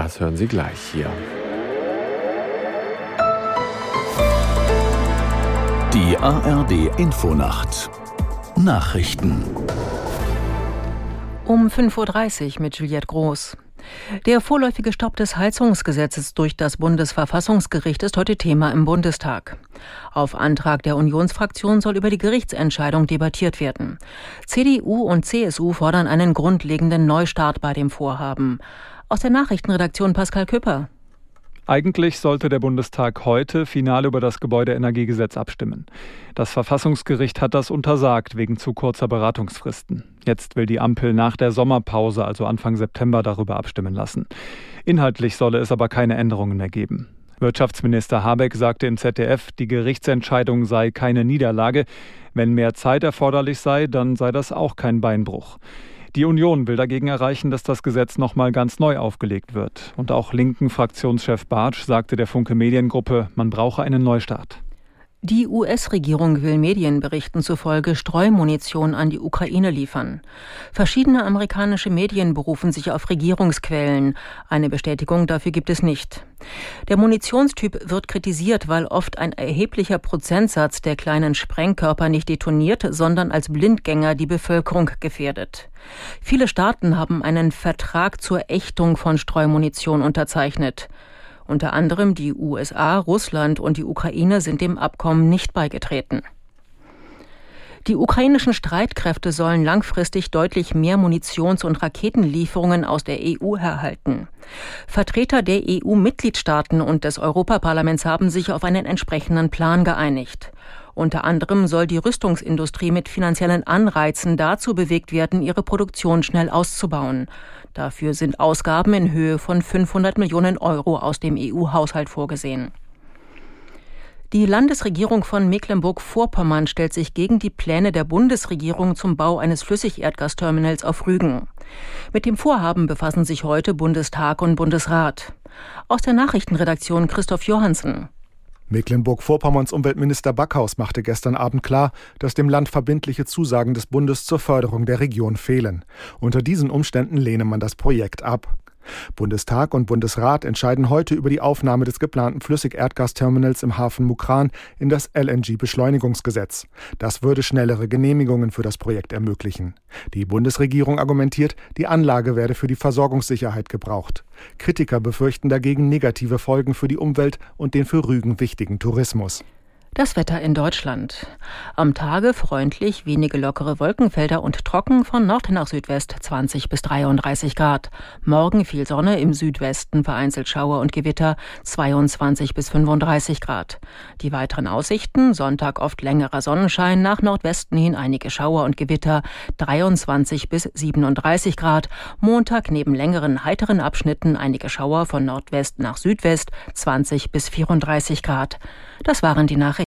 Das hören Sie gleich hier. Die ARD Infonacht Nachrichten um 5.30 Uhr mit Juliette Groß. Der vorläufige Stopp des Heizungsgesetzes durch das Bundesverfassungsgericht ist heute Thema im Bundestag. Auf Antrag der Unionsfraktion soll über die Gerichtsentscheidung debattiert werden. CDU und CSU fordern einen grundlegenden Neustart bei dem Vorhaben. Aus der Nachrichtenredaktion Pascal Küpper. Eigentlich sollte der Bundestag heute final über das Gebäudeenergiegesetz abstimmen. Das Verfassungsgericht hat das untersagt wegen zu kurzer Beratungsfristen. Jetzt will die Ampel nach der Sommerpause, also Anfang September, darüber abstimmen lassen. Inhaltlich solle es aber keine Änderungen mehr geben. Wirtschaftsminister Habeck sagte im ZDF, die Gerichtsentscheidung sei keine Niederlage. Wenn mehr Zeit erforderlich sei, dann sei das auch kein Beinbruch. Die Union will dagegen erreichen, dass das Gesetz nochmal ganz neu aufgelegt wird. Und auch linken Fraktionschef Bartsch sagte der Funke Mediengruppe, man brauche einen Neustart. Die US-Regierung will Medienberichten zufolge Streumunition an die Ukraine liefern. Verschiedene amerikanische Medien berufen sich auf Regierungsquellen. Eine Bestätigung dafür gibt es nicht. Der Munitionstyp wird kritisiert, weil oft ein erheblicher Prozentsatz der kleinen Sprengkörper nicht detoniert, sondern als Blindgänger die Bevölkerung gefährdet. Viele Staaten haben einen Vertrag zur Ächtung von Streumunition unterzeichnet. Unter anderem die USA, Russland und die Ukraine sind dem Abkommen nicht beigetreten. Die ukrainischen Streitkräfte sollen langfristig deutlich mehr Munitions- und Raketenlieferungen aus der EU erhalten. Vertreter der EU-Mitgliedstaaten und des Europaparlaments haben sich auf einen entsprechenden Plan geeinigt. Unter anderem soll die Rüstungsindustrie mit finanziellen Anreizen dazu bewegt werden, ihre Produktion schnell auszubauen. Dafür sind Ausgaben in Höhe von 500 Millionen Euro aus dem EU-Haushalt vorgesehen. Die Landesregierung von Mecklenburg-Vorpommern stellt sich gegen die Pläne der Bundesregierung zum Bau eines Flüssigerdgasterminals auf Rügen. Mit dem Vorhaben befassen sich heute Bundestag und Bundesrat. Aus der Nachrichtenredaktion Christoph Johansen. Mecklenburg-Vorpommerns Umweltminister Backhaus machte gestern Abend klar, dass dem Land verbindliche Zusagen des Bundes zur Förderung der Region fehlen. Unter diesen Umständen lehne man das Projekt ab. Bundestag und Bundesrat entscheiden heute über die Aufnahme des geplanten Flüssigerdgasterminals im Hafen Mukran in das LNG-Beschleunigungsgesetz. Das würde schnellere Genehmigungen für das Projekt ermöglichen. Die Bundesregierung argumentiert, die Anlage werde für die Versorgungssicherheit gebraucht. Kritiker befürchten dagegen negative Folgen für die Umwelt und den für Rügen wichtigen Tourismus. Das Wetter in Deutschland. Am Tage freundlich, wenige lockere Wolkenfelder und trocken von Nord nach Südwest 20 bis 33 Grad. Morgen viel Sonne, im Südwesten vereinzelt Schauer und Gewitter 22 bis 35 Grad. Die weiteren Aussichten, Sonntag oft längerer Sonnenschein, nach Nordwesten hin einige Schauer und Gewitter 23 bis 37 Grad. Montag neben längeren heiteren Abschnitten einige Schauer von Nordwest nach Südwest 20 bis 34 Grad. Das waren die Nachrichten